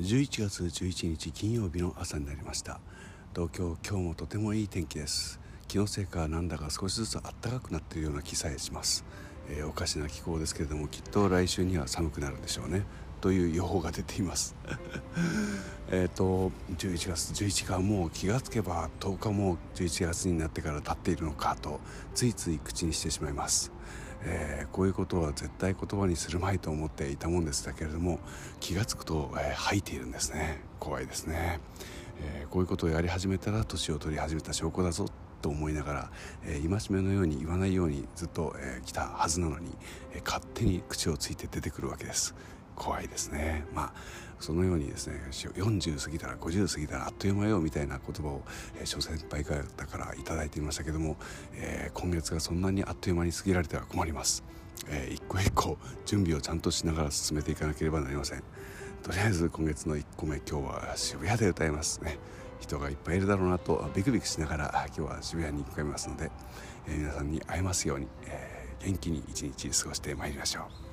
11月11日金曜日の朝になりました。東京今日もとてもいい天気です。気のせいかなんだか少しずつ暖かくなっているような気さえします、えー、おかしな気候ですけれどもきっと来週には寒くなるんでしょうね。という予報が出ています。えっと11月11日はもう気がつけば10日も11月になってから経っているのかとついつい口にしてしまいます。えー、こういうことは絶対言葉にするまいと思っていたもんですだけれども気が付くと、えー、吐いているんですね。怖いですね、えー、こういうことをやり始めたら年を取り始めた証拠だぞと思いながら、えー、戒めのように言わないようにずっと、えー、来たはずなのに、えー、勝手に口をついて出てくるわけです。怖いですね。まあそのようにですね40過ぎたら50過ぎたらあっという間よみたいな言葉を、えー、諸先輩方から頂いていましたけども、えー、今月がそんなにあっという間に過ぎられては困ります、えー、一個一個準備をちゃんとしながら進めていかなければなりません。とりあえず今月の1個目今日は渋谷で歌いますね。人がいっぱいいるだろうなとビクビクしながら今日は渋谷に向かいますので、えー、皆さんに会えますように、えー、元気に一日過ごしてまいりましょう。